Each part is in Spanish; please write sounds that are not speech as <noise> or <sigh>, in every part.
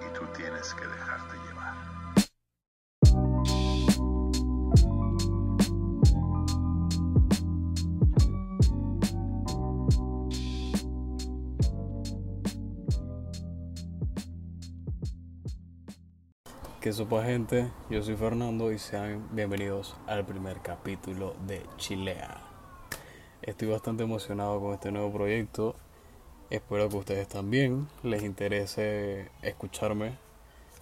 y tú tienes que dejarte llevar. Que sopa gente, yo soy Fernando y sean bienvenidos al primer capítulo de Chilea. Estoy bastante emocionado con este nuevo proyecto. Espero que ustedes también les interese escucharme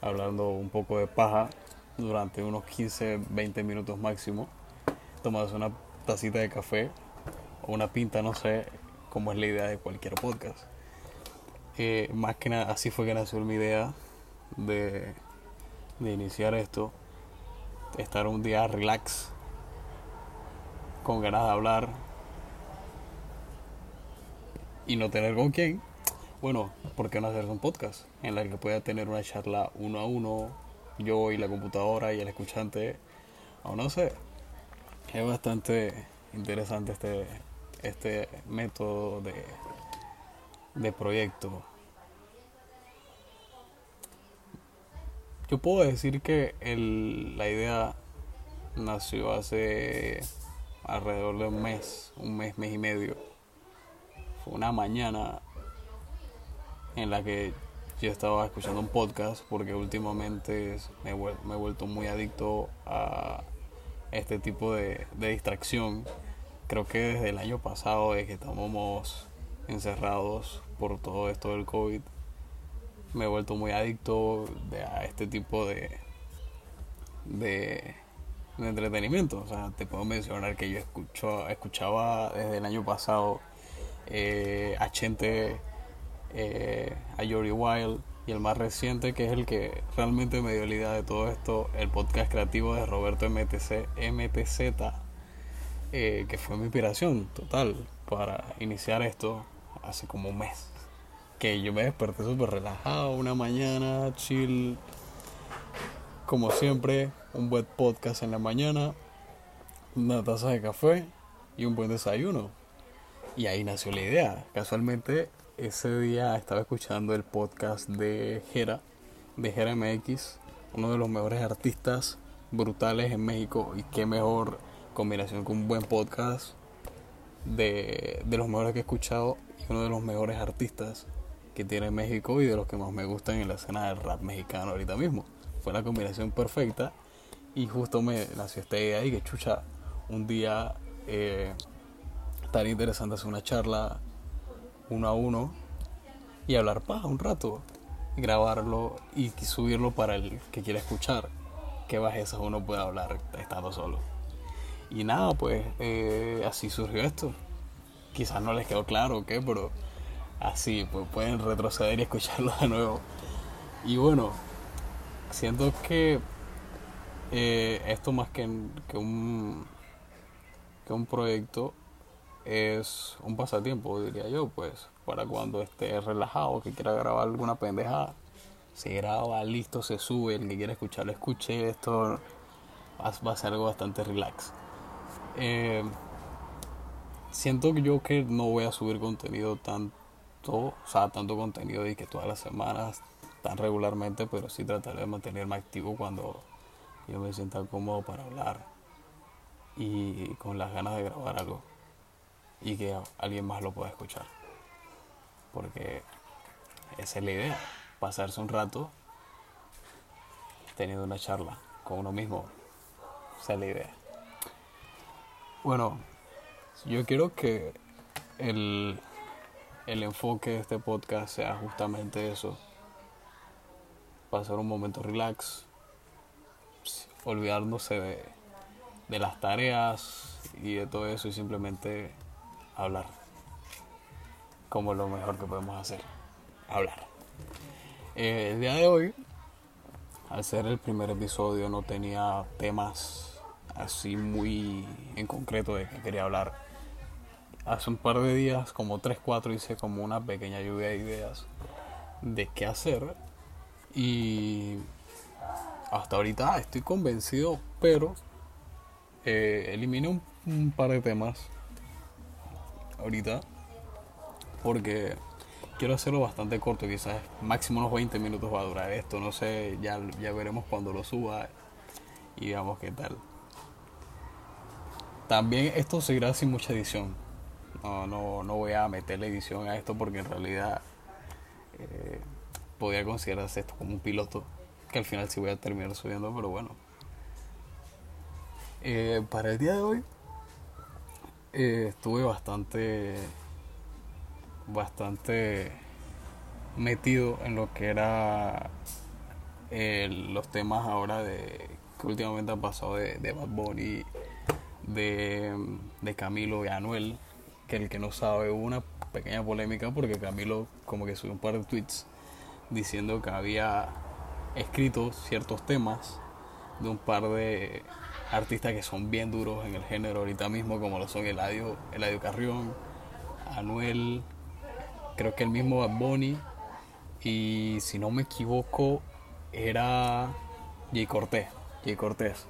hablando un poco de paja durante unos 15-20 minutos máximo. Tomándose una tacita de café o una pinta, no sé cómo es la idea de cualquier podcast. Eh, más que nada, así fue que nació mi idea de de iniciar esto, estar un día relax, con ganas de hablar y no tener con quién, bueno, ¿por qué no hacer un podcast en el que pueda tener una charla uno a uno, yo y la computadora y el escuchante, o no sé, es bastante interesante este, este método de, de proyecto. Yo puedo decir que el, la idea nació hace alrededor de un mes, un mes, mes y medio. Una mañana en la que yo estaba escuchando un podcast porque últimamente me he, vuelto muy adicto a este tipo de, distracción. Creo que desde el año pasado, es que estamos encerrados por todo esto del COVID, me he vuelto muy adicto a este tipo de, de, de, entretenimiento. O sea, te puedo mencionar que yo escucho, escuchaba desde el año pasado eh, a Chente, eh, a Jory Wild y el más reciente que es el que realmente me dio la idea de todo esto, el podcast creativo de Roberto MTC, MTZ, eh, que fue mi inspiración total para iniciar esto hace como un mes que yo me desperté súper relajado una mañana, chill. Como siempre, un buen podcast en la mañana, una taza de café y un buen desayuno. Y ahí nació la idea. Casualmente, ese día estaba escuchando el podcast de Jera, de Jera MX, uno de los mejores artistas brutales en México. Y qué mejor combinación con un buen podcast de, de los mejores que he escuchado y uno de los mejores artistas que tiene México y de los que más me gustan en la escena del rap mexicano ahorita mismo. Fue la combinación perfecta y justo me nació esta idea y que chucha, un día eh, tan interesante hacer una charla uno a uno y hablar paja un rato, grabarlo y subirlo para el que quiera escuchar. Qué bajezas uno puede hablar estando solo. Y nada, pues eh, así surgió esto. Quizás no les quedó claro o qué, pero así, pues pueden retroceder y escucharlo de nuevo. Y bueno, siento que eh, esto más que, que, un, que un proyecto es un pasatiempo, diría yo, pues para cuando esté relajado, que quiera grabar alguna pendejada, se graba, listo, se sube, el que quiera escucharlo, escuche, esto va, a ser algo bastante relax. Eh, siento yo que no voy a subir contenido tan o sea, tanto contenido y que todas las semanas, tan regularmente, pero sí trataré de mantenerme activo cuando yo me sienta cómodo para hablar y con las ganas de grabar algo y que alguien más lo pueda escuchar. Porque esa es la idea, pasarse un rato teniendo una charla con uno mismo. Esa es la idea. Bueno, yo quiero que el el enfoque de este podcast sea justamente eso. Pasar un momento relax, olvidándose de, de las tareas y de todo eso y simplemente hablar. Como lo mejor que podemos hacer. Hablar. Eh, el día de hoy, al ser el primer episodio, no tenía temas así muy en concreto de que quería hablar hace un par de días, como 3, 4, hice como una pequeña lluvia de ideas de qué hacer. Y hasta ahorita estoy convencido, pero eh, eliminé un, par de temas ahorita. Porque quiero hacerlo bastante corto, quizás máximo unos 20 minutos va a durar esto, no sé, ya, ya veremos cuando lo suba y veamos qué tal. También esto seguirá sin mucha edición. No, no, no voy a meterle edición a esto porque en realidad eh, podría considerarse esto como un piloto que al final sí voy a terminar subiendo, pero bueno. Eh, para el día de hoy eh, estuve bastante bastante metido en lo que era los temas ahora de que últimamente han pasado de, de Bad Bunny de, de Camilo y Anuel, que el que no sabe hubo una pequeña polémica porque Camilo como que subió un par de tweets diciendo que había escrito ciertos temas de un par de artistas que son bien duros en el género ahorita mismo, como lo son Eladio, Eladio Carrión, Anuel, creo que el mismo Bad Bunny, y si no me equivoco, era Jay Cortés, Jay Cortés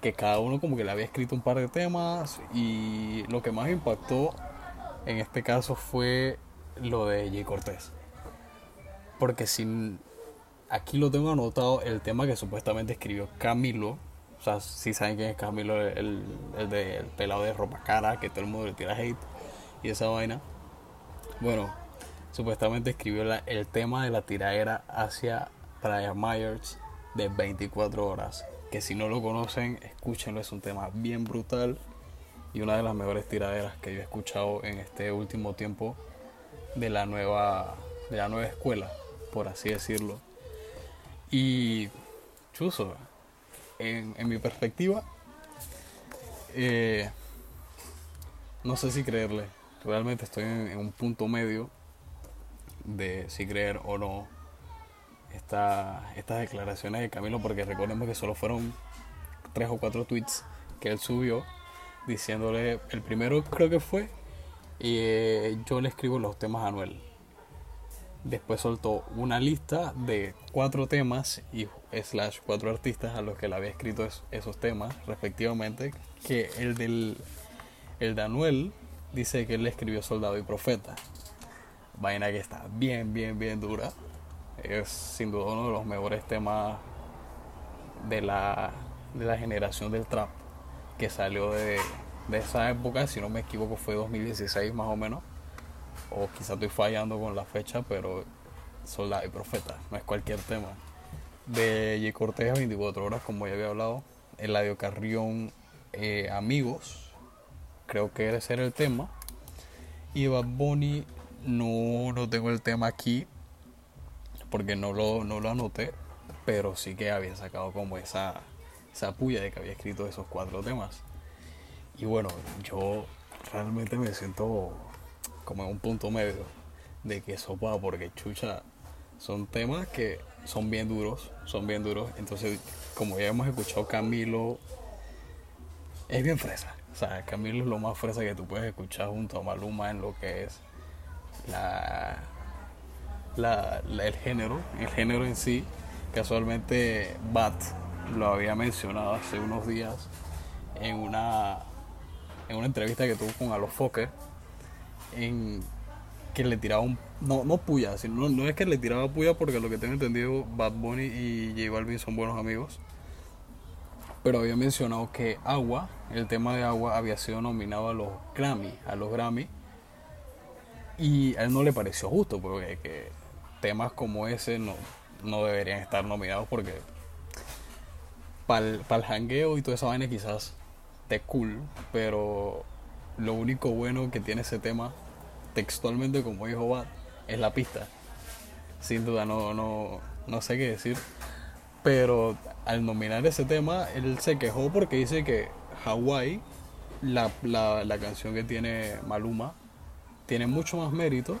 que cada uno como que le había escrito un par de temas y lo que más impactó en este caso fue lo de Jay Cortés. Porque sin aquí lo tengo anotado el tema que supuestamente escribió Camilo. O sea, si saben quién es Camilo, el, el, pelado de ropa cara, que todo el mundo le tira hate y esa vaina. Bueno, supuestamente escribió el tema de la tiradera hacia Brian Myers de 24 horas que si no lo conocen, escúchenlo, es un tema bien brutal y una de las mejores tiraderas que yo he escuchado en este último tiempo de la nueva, de la nueva escuela, por así decirlo. Y chuso, en, mi perspectiva, eh, no sé si creerle, realmente estoy en un punto medio de si creer o no esta, estas declaraciones de Camilo, porque recordemos que solo fueron tres o cuatro tweets que él subió diciéndole, el primero creo que fue, y eh, yo le escribo los temas a Anuel. Después soltó una lista de cuatro temas y slash cuatro artistas a los que le había escrito esos temas respectivamente. Que el del el de Anuel dice que él le escribió Soldado y Profeta. Vaina que está bien, bien, bien dura es sin duda uno de los mejores temas de la, de la generación del trap que salió de, de esa época, si no me equivoco fue 2016 más o menos, o quizá estoy fallando con la fecha, pero Soldado y Profeta, no es cualquier tema. De J. Cortés 24 horas, como ya había hablado, Eladio Carrión, eh, Amigos, creo que ese era el tema. Y Bad Bunny, no, no tengo el tema aquí, porque no lo, no lo anoté, pero sí que había sacado como esa, esa puya de que había escrito esos cuatro temas. Y bueno, yo realmente me siento como en un punto medio de que sopa, porque chucha, son temas que son bien duros, son bien duros. Entonces, como ya hemos escuchado, Camilo es bien fresa. O sea, Camilo es lo más fresa que tú puedes escuchar junto a Maluma en lo que es la la, el género, el género en sí. Casualmente Bat lo había mencionado hace unos días en una, en una entrevista que tuvo con Alofoque, en que le tiraba un... No, no puya, sino, no es que le tiraba puya porque lo que tengo entendido, Bad Bunny y J Balvin son buenos amigos. Pero había mencionado que Agua, el tema de Agua, había sido nominado a los Grammy, a los Grammy. Y a él no le pareció justo, porque que temas como ese no, no deberían estar nominados porque para el, hangueo y toda esa vaina quizás te cool, pero lo único bueno que tiene ese tema, textualmente como dijo Bad, es la pista. Sin duda no, no, no sé qué decir. Pero al nominar ese tema, él se quejó porque dice que Hawaii, la, la, la canción que tiene Maluma, tiene mucho más mérito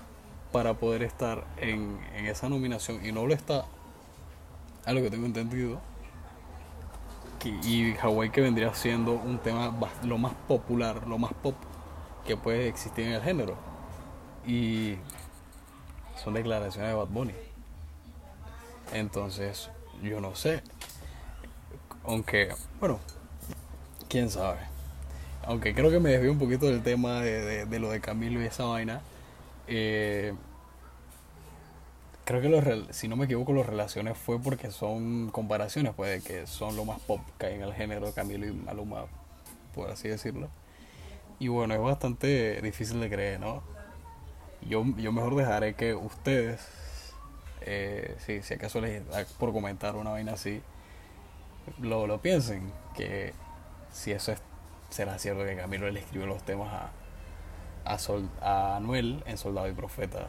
para poder estar en, esa nominación y no lo está, a lo que tengo entendido. y Hawaii que vendría siendo un tema lo más popular, lo más pop que puede existir en el género. Y son declaraciones de Bad Bunny. Entonces, yo no sé. Aunque, bueno, quién sabe. Aunque creo que me desvió un poquito del tema de, de lo de Camilo y esa vaina. Eh, creo que los, si no me equivoco, los relaciones fue porque son comparaciones, pues, de que son lo más pop que hay en el género Camilo y Maluma, por así decirlo. Y bueno, es bastante difícil de creer, ¿no? Yo, yo mejor dejaré que ustedes, eh, si, si acaso les da por comentar una vaina así, lo, lo piensen, que si eso es, será cierto que Camilo le escribió los temas a, a, Sol- a Anuel en Soldado y Profeta,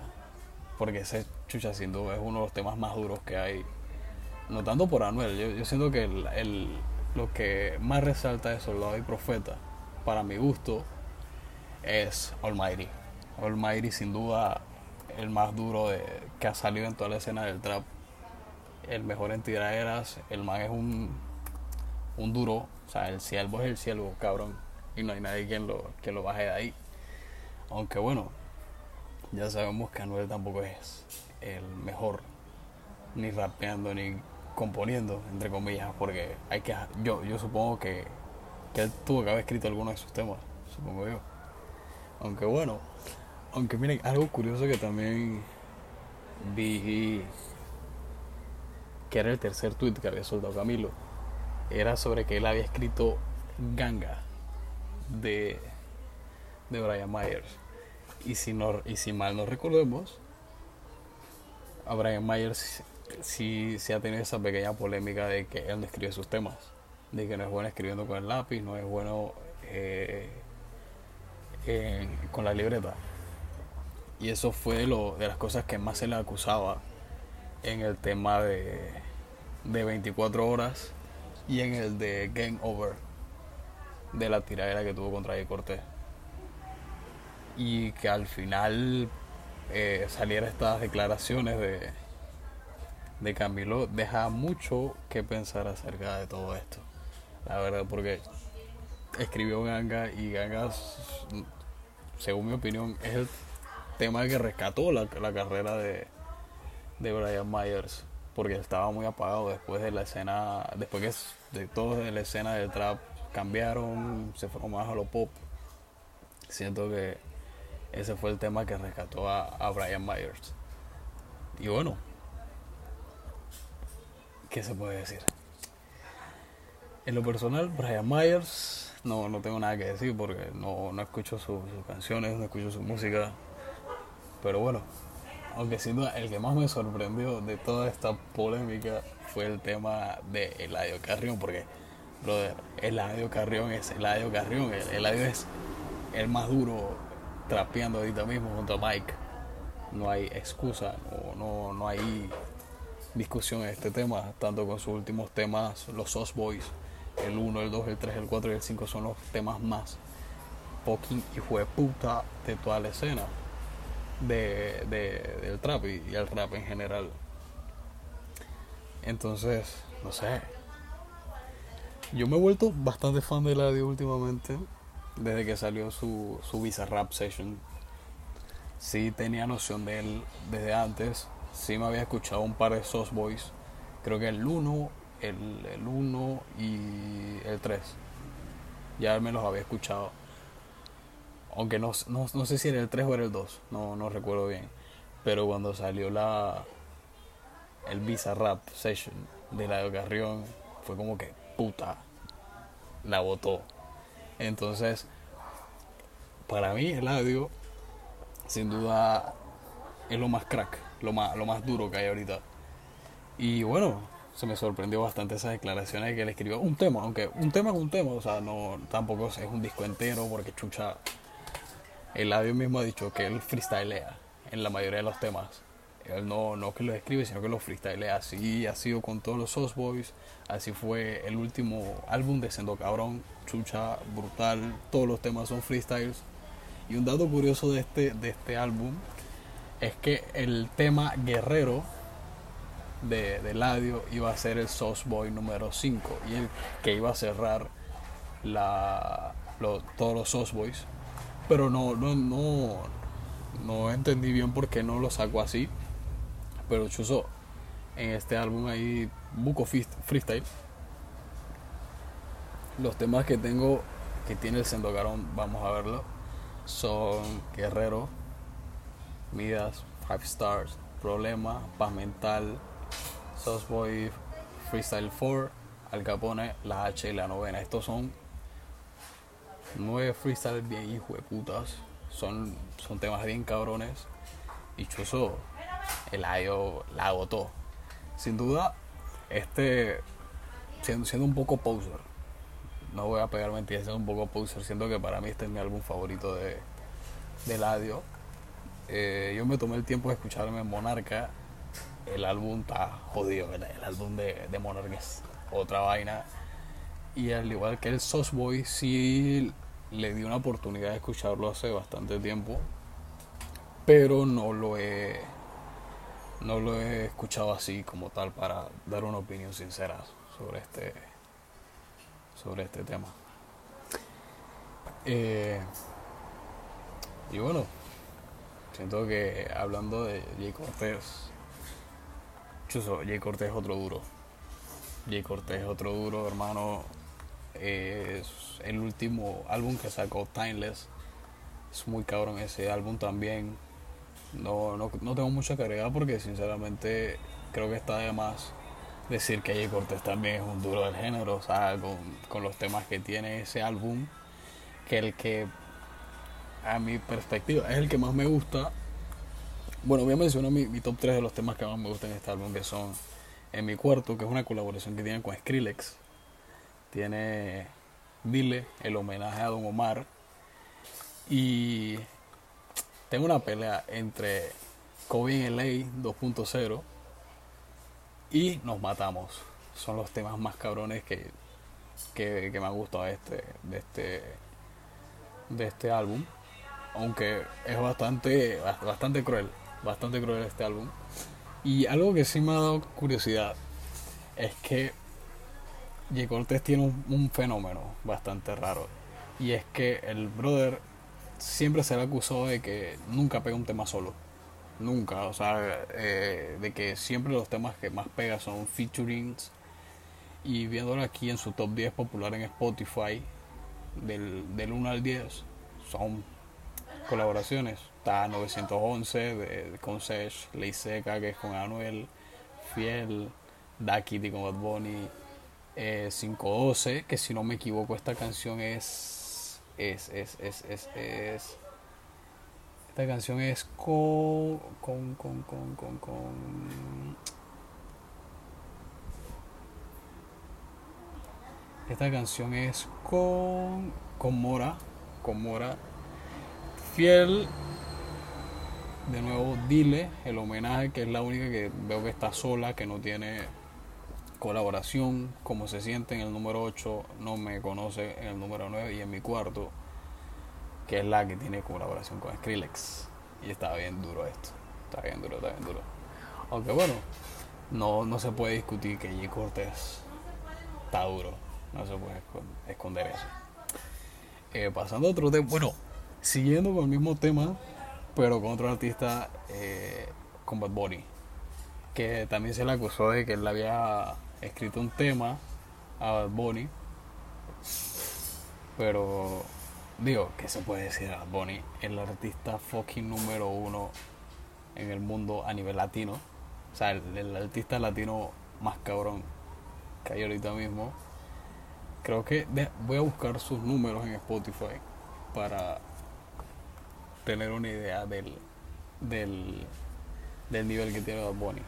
porque ese chucha sin duda es uno de los temas más duros que hay, no tanto por Anuel, yo, yo siento que el, el- lo que más resalta de Soldado y Profeta, para mi gusto, es Almighty. Almighty sin duda el más duro que ha salido en toda la escena del trap. El mejor en tiraderas. El man es un, un duro. O sea, el siervo es el siervo, cabrón. Y no hay nadie quien lo, que lo baje de ahí. Aunque bueno, ya sabemos que Anuel tampoco es el mejor. Ni rapeando, ni componiendo, entre comillas. Porque hay que yo, yo supongo que, que él tuvo que haber escrito alguno de sus temas. Supongo yo. Aunque bueno, aunque miren, algo curioso que también vi que era el tercer tweet que había soltado Camilo, era sobre que él había escrito Ganga de, de Brian Myers. Y si, no, y si mal no recordemos, a Brian Myers sí, sí ha tenido esa pequeña polémica de que él no escribe sus temas, de que no es bueno escribiendo con el lápiz, no es bueno eh, en- con la libreta. Y eso fue de, lo, de las cosas que más se le acusaba en el tema de, de 24 horas y en el de Game Over, de la tiradera que tuvo contra Jay Cortés. Y que al final eh, saliera estas declaraciones de, de Camilo, deja mucho que pensar acerca de todo esto. La verdad, porque escribió Ganga y Ganga, según mi opinión, es el tema que rescató la, la carrera de, de Brian Myers porque estaba muy apagado después de la escena después que de todo de la escena del trap cambiaron se fueron más a lo pop. Siento que ese fue el tema que rescató a, a Brian Myers. Y bueno qué se puede decir en lo personal Brian Myers no, no tengo nada que decir porque no, no escucho su- sus canciones no escucho su música pero bueno, aunque sin duda el que más me sorprendió de toda esta polémica fue el tema de Eladio Carrión, porque, brother, Eladio Carrión es Eladio Carrión, el- Eladio es el más duro trapeando ahorita mismo junto a Mike. No hay excusa, no, no, no hay discusión en este tema, tanto con sus últimos temas, los Sauce Boys, el 1, el 2, el 3, el 4 y el 5 son los temas más fucking hijo de puta de toda la escena de, de- del trap y, y el rap en general. Entonces, no sé. Yo me he vuelto bastante fan de Eladio últimamente, desde que salió su, su Visa Rap Session. Sí tenía noción de él desde antes, sí me había escuchado un par de Sauce Boys, creo que el 1, el, el 1 y el 3. Ya me los había escuchado aunque no, no, no sé si era el 3 o era el 2, no, no recuerdo bien. Pero cuando salió la el Visa Rap Session de la Carrión, fue como que puta, la votó. Entonces, para mí, Eladio, sin duda, es lo más crack, lo más, lo más duro que hay ahorita. Y bueno, se me sorprendió bastante esas declaraciones que él escribió. Un tema, aunque un tema es un tema, o sea, no tampoco es un disco entero, porque chucha Eladio mismo ha dicho que él freestylea en la mayoría de los temas. Él no, no que los escribe, sino que los freestylea. Así ha sido con todos los Sauce Boys. Así fue el último álbum de Sendo Cabrón. Chucha, brutal. Todos los temas son freestyles. Y un dato curioso de este, de este álbum es que el tema Guerrero de, de Eladio iba a ser el Sauce Boy número 5 y el que iba a cerrar la, todos los Sauce Boys pero no, no, no, no entendí bien por qué no lo sacó así. Pero Chuzo, en este álbum hay buco freestyle. Los temas que tengo, que tiene el Sendocarón, vamos a verlo, son Guerrero, Midas, Five Stars, Problema, Paz Mental, Boy, Freestyle 4, Al Capone, La H y la novena. Estos son nueve freestyle bien hijo de putas. Son, son temas bien cabrones. Y Chuzo, el ayo la agotó. Sin duda, este, siendo, siendo un poco poser, no voy a pegar mentiras, siendo un poco poser, siento que para mí este es mi álbum favorito de, de Ladio. Eh, yo me tomé el tiempo de escucharme Monarca. El álbum está jodido, el álbum de, de Monarca es otra vaina. Y al igual que el Sauce Boy, sí le di una oportunidad de escucharlo hace bastante tiempo. Pero no lo he. No lo he escuchado así como tal para dar una opinión sincera sobre este. sobre este tema. Eh, y bueno, siento que hablando de Jay Cortés, Chuso, Jay Cortés es otro duro. Jay Cortés es otro duro, hermano. Es el último álbum que sacó Timeless. Es muy cabrón ese álbum también. No, no, no tengo mucho que agregar porque sinceramente creo que está de más decir que Jay Cortés también es un duro del género, o sea, con, con los temas que tiene ese álbum, que el que a mi perspectiva es el que más me gusta. Bueno, voy a mencionar mi, top 3 de los temas que más me gustan en este álbum, que son En mi cuarto, que es una colaboración que tienen con Skrillex. Tiene Dile, el homenaje a Don Omar. Y tengo una pelea entre Kobe en LA 2.0 y Nos Matamos. Son los temas más cabrones que, que, que me han gustado de este, de este, de este álbum. Aunque es bastante, bastante cruel. Bastante cruel este álbum. Y algo que sí me ha dado curiosidad es que J. Cortés tiene un, un, fenómeno bastante raro. Y es que el brother siempre se le acusó de que nunca pega un tema solo. Nunca. O sea, eh, de que siempre los temas que más pega son featurings. Y viéndolo aquí en su top 10 popular en Spotify, del, del 1 al 10, son colaboraciones. Está 911 de, con Sesh, Ley Seca, que es con Anuel, Fiel, Da Kitty con Bad Bunny, eh, 512, que si no me equivoco esta canción es es, es, es, es, es esta canción es con con, con, con, con, con esta canción es con con Mora con Mora de nuevo dile el homenaje que es la única que veo que está sola que no tiene colaboración, como se siente en el número 8, no me conoce en el número 9 y en mi cuarto, que es la que tiene colaboración con Skrillex. Y está bien duro esto, está bien duro, está bien duro. Aunque bueno, no, no se puede discutir que G. Cortés está duro, no se puede esconder eso. Eh, pasando a otro tema, bueno, siguiendo con el mismo tema, pero con otro artista, eh, con Bad Bunny, que también se le acusó de que él había escrito un tema a Bad Bunny. Pero, digo, ¿qué se puede decir a Bad Bunny? El artista fucking número uno en el mundo a nivel latino. O sea, el, el artista latino más cabrón que hay ahorita mismo. Creo que de, voy a buscar sus números en Spotify para tener una idea del, del, del nivel que tiene Bad Bunny.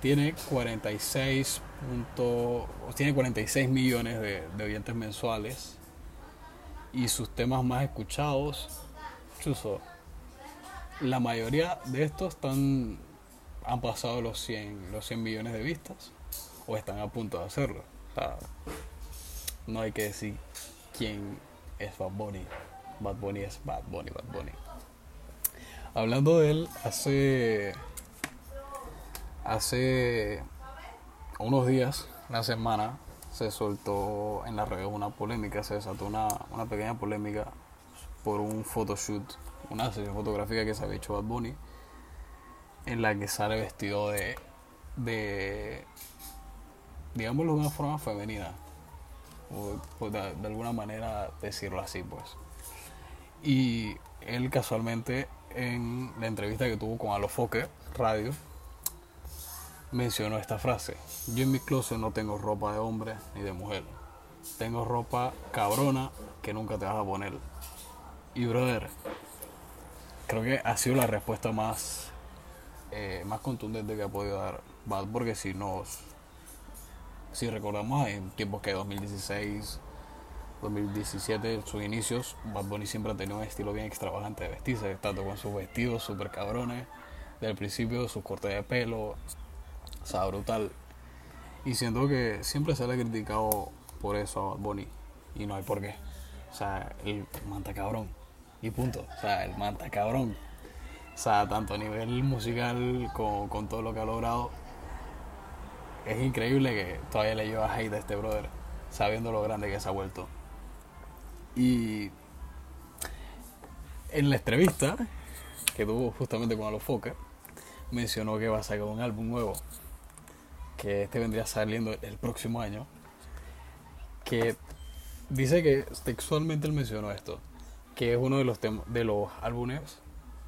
Tiene 46 punto, tiene 46 millones de, de, oyentes mensuales. Y sus temas más escuchados chuso, la mayoría de estos están han pasado los 100 los 100 millones de vistas o están a punto de hacerlo. No hay que decir quién es Bad Bunny. Bad Bunny es Bad Bunny Bad Bunny hablando de él hace Hace unos días, una semana, se soltó en las redes una polémica, se desató una, una pequeña polémica por un photoshoot, una sesión fotográfica que se había hecho Bad Bunny, en la que sale vestido de, de digámoslo de una forma femenina, o pues de, de alguna manera decirlo así, pues. Y él casualmente en la entrevista que tuvo con Alofoque Radio, mencionó esta frase. Yo en mi closet no tengo ropa de hombre ni de mujer. Tengo ropa cabrona que nunca te vas a poner. Y brother, creo que ha sido la respuesta más, eh, más contundente que ha podido dar Bad, porque si nos, si recordamos en tiempos que 2016, 2017, sus inicios, Bad Bunny siempre ha tenido un estilo bien extravagante de vestirse, tanto con sus vestidos super cabrones, del principio, sus cortes de pelo, o sea, brutal. Y siento que siempre se le ha criticado por eso a Bad Bunny, y no hay por qué. O sea, el manta cabrón, y punto. O sea, el manta cabrón. O sea, tanto a nivel musical como con todo lo que ha logrado, es increíble que todavía le lleva hate a este brother, sabiendo lo grande que se ha vuelto. Y en la entrevista que tuvo justamente con Alofoque, mencionó que va a sacar un álbum nuevo, que este vendría saliendo el próximo año, que dice que textualmente él mencionó esto, que es uno de los, de los álbumes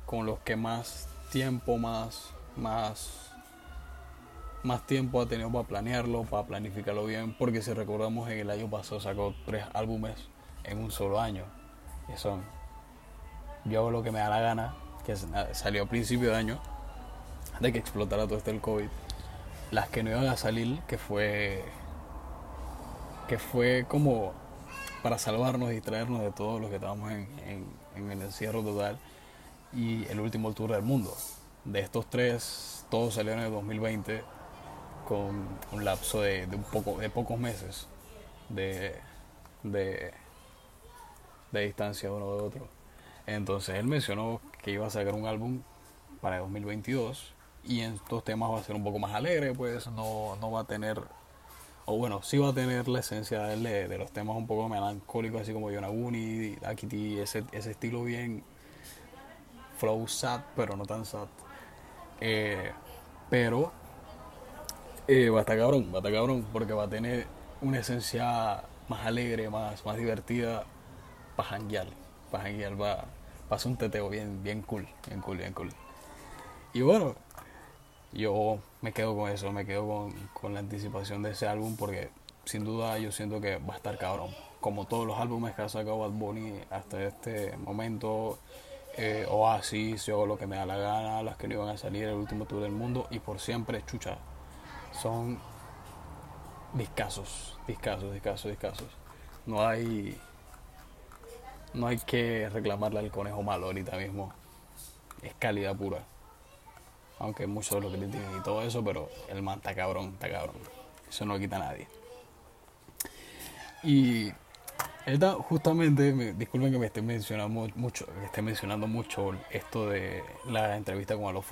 con los que más tiempo, más, más más tiempo ha tenido para planearlo, para planificarlo bien, porque si recordamos en el año pasado sacó tres álbumes en un solo año. Y son Yo hago lo que me da la gana, que salió a principio de año, de que explotara todo esto el COVID. Las que no iban a salir, que fue que fue como para salvarnos y traernos de todos los que estábamos en, en el encierro total y el último tour del mundo. De estos tres, todos salieron en el 2020 con un lapso de, un poco, de pocos meses de, de, distancia uno de otro. Entonces él mencionó que iba a sacar un álbum para 2022 y en estos temas va a ser un poco más alegre, pues no, no va a tener, o bueno, sí va a tener la esencia de, de los temas un poco melancólicos, así como Yonaguni, Akiti, ese, ese estilo bien flow sad, pero no tan sad. Eh, pero eh, va a estar cabrón, va a estar cabrón, porque va a tener una esencia más alegre, más, más divertida para janguear. Para janguear, va, a ser un teteo bien, bien cool, bien cool, bien cool. Y bueno, yo me quedo con eso, me quedo con, con la anticipación de ese álbum porque sin duda yo siento que va a estar cabrón. Como todos los álbumes que ha sacado Bad Bunny hasta este momento, eh, Oasis, yo lo que me da la gana, las que no iban a salir, el último tour del mundo y por siempre, chucha, son discasos, discasos, discasos, discasos. No hay no hay que reclamarle al conejo malo ahorita mismo. Es calidad pura. Aunque muchos lo critican y todo eso, pero el man está cabrón, está cabrón. Eso no lo quita a nadie. Y esta, justamente, disculpen que me esté mencionando mucho, que esté mencionando mucho esto de la entrevista con Alo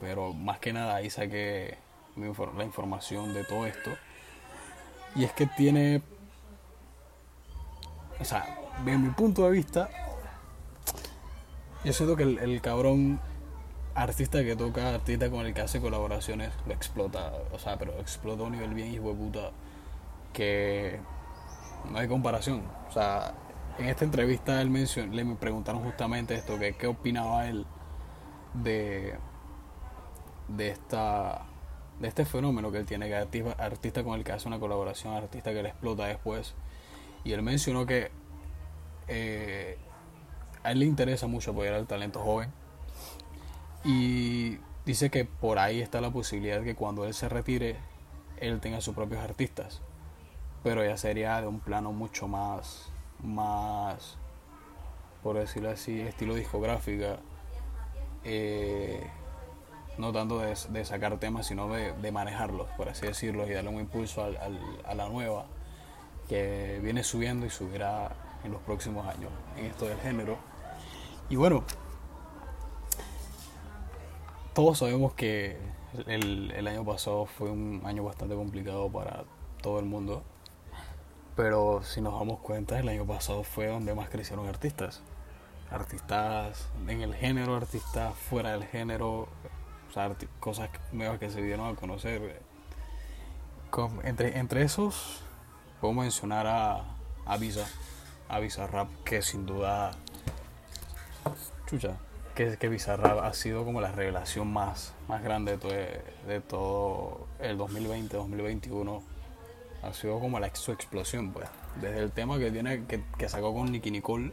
pero más que nada ahí saqué la información de todo esto. Y es que tiene, o sea, de mi punto de vista, yo siento que el, cabrón artista que toca, artista con el que hace colaboraciones, lo explota, o sea, pero explota a un nivel bien hijo de puta que no hay comparación. O sea, en esta entrevista él mencionó, le preguntaron justamente esto, que qué opinaba él de, de esta de este fenómeno que él tiene, que artista, artista con el que hace una colaboración, artista que le explota después. Y él mencionó que eh, a él le interesa mucho apoyar al talento joven. Y dice que por ahí está la posibilidad de que cuando él se retire, él tenga sus propios artistas. Pero ya sería de un plano mucho más, más, por decirlo así, estilo discográfica. Eh, no tanto de, sacar temas, sino de, manejarlos, por así decirlo, y darle un impulso a la nueva que viene subiendo y subirá en los próximos años en esto del género. Y bueno, todos sabemos que el, año pasado fue un año bastante complicado para todo el mundo, pero si nos damos cuenta, el año pasado fue donde más crecieron artistas. Artistas en el género, artistas fuera del género, cosas nuevas que se dieron a conocer. entre, entre esos, puedo mencionar a, a Visa, a Visa Rap, que sin duda, chucha, que, que Bizarrap ha sido como la revelación más, más grande de todo, el 2020-2021. Ha sido como la, su explosión, pues. Desde el tema que tiene que, que sacó con Nicky Nicole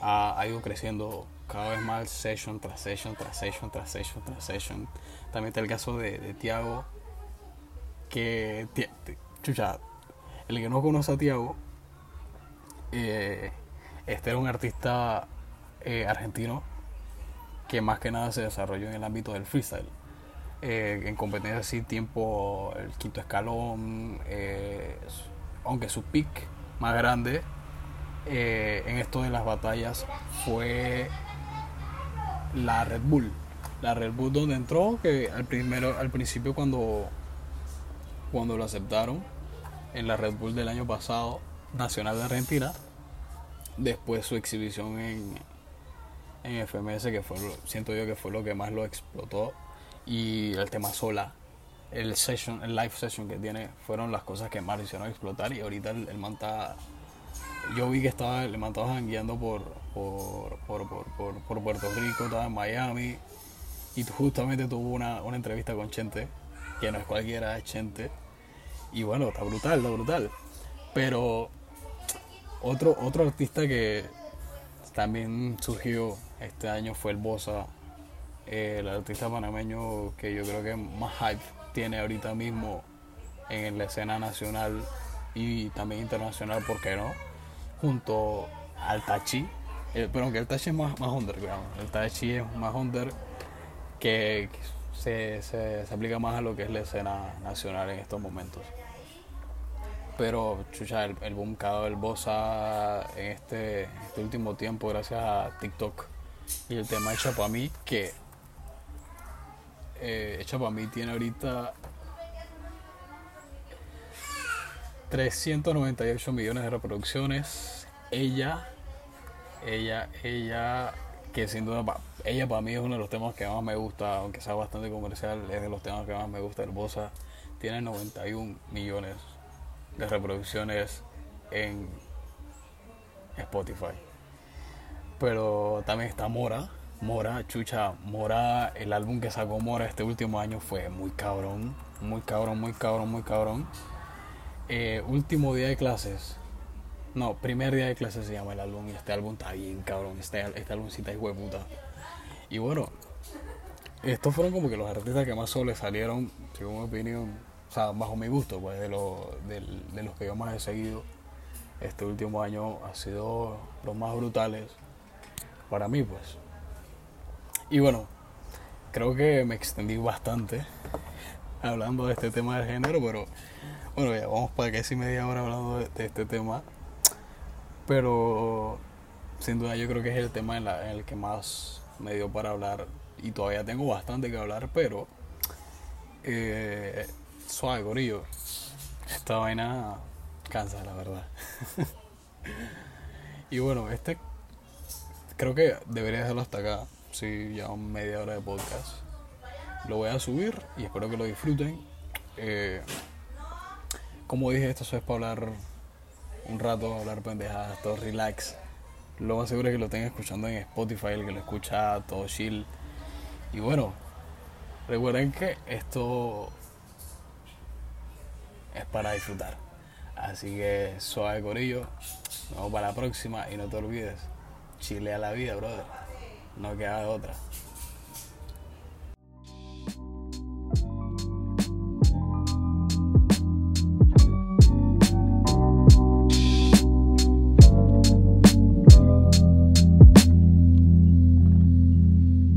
ha, ha, ido creciendo cada vez más session tras session, tras session, tras session, tras session. También está el caso de, de Tiago, que, chucha, el que no conoce a Tiago, eh, este era un artista eh, argentino que más que nada se desarrolló en el ámbito del freestyle. Eh, en competencias así, tiempo, el quinto escalón, aunque su pick más grande en esto de las batallas fue la Red Bull. La Red Bull donde entró, que al, primero, al principio cuando, cuando lo aceptaron, en la Red Bull del año pasado, Nacional de Argentina, después su exhibición en, en FMS, que fue, siento yo que fue lo que más lo explotó, y el tema sola, el session, el live session que tiene, fueron las cosas que más lo hicieron explotar, y ahorita el, el yo vi que estaba, el man estaba por, por, por, por, por Puerto Rico, estaba en Miami, y justamente tuvo una, una entrevista con Chente, que no es cualquiera, es Chente, y bueno, está brutal, está brutal, pero otro, otro artista que también surgió este año fue el Bosa, el artista panameño que yo creo que más hype tiene ahorita mismo en la escena nacional y también internacional, ¿por qué no? Junto al Tachi, eh, pero aunque el Tachi es más, más underground, el Tachi es más under que se, se, se aplica más a lo que es la escena nacional en estos momentos pero chucha, el, el boom cada el Bosa en este, este, último tiempo gracias a TikTok y el tema Hecha para mí que eh, Hecha para mí tiene ahorita 398 millones de reproducciones. Ella ella ella que sin duda ella para mí es uno de los temas que más me gusta aunque sea bastante comercial es de los temas que más me gusta el Bosa. Tiene 91 millones de reproducciones en Spotify. Pero también está Mora. Mora, chucha, Mora, el álbum que sacó Mora este último año fue muy cabrón. Muy cabrón, muy cabrón, muy cabrón. Eh, último día de clases. No, primer día de clases se llama el álbum. Y este álbum está bien cabrón. Este, este álbum sí está hijo de puta. Y bueno, estos fueron como que los artistas que más salieron según mi opinión, o sea, bajo mi gusto, pues de, lo, de, los que yo más he seguido, este último año ha sido los más brutales para mí, pues. Y bueno, creo que me extendí bastante <laughs> hablando de este tema del género, pero bueno, ya vamos para casi media hora hablando de, de este tema. Pero sin duda yo creo que es el tema en, la, en el que más me dio para hablar y todavía tengo bastante que hablar, pero eh, suave, gorillo. Esta vaina cansa, la verdad. <laughs> y bueno, este creo que debería dejarlo hasta acá. Sí, ya media hora de podcast. Lo voy a subir y espero que lo disfruten. Eh, como dije, esto es para hablar un rato, hablar pendejadas, todo relax. Lo más seguro es que lo estén escuchando en Spotify, el que lo escucha todo chill. Y bueno, recuerden que esto es para disfrutar. Así que suave corillo. Nos vemos para la próxima y no te olvides. Chile a la vida, brother. No queda otra.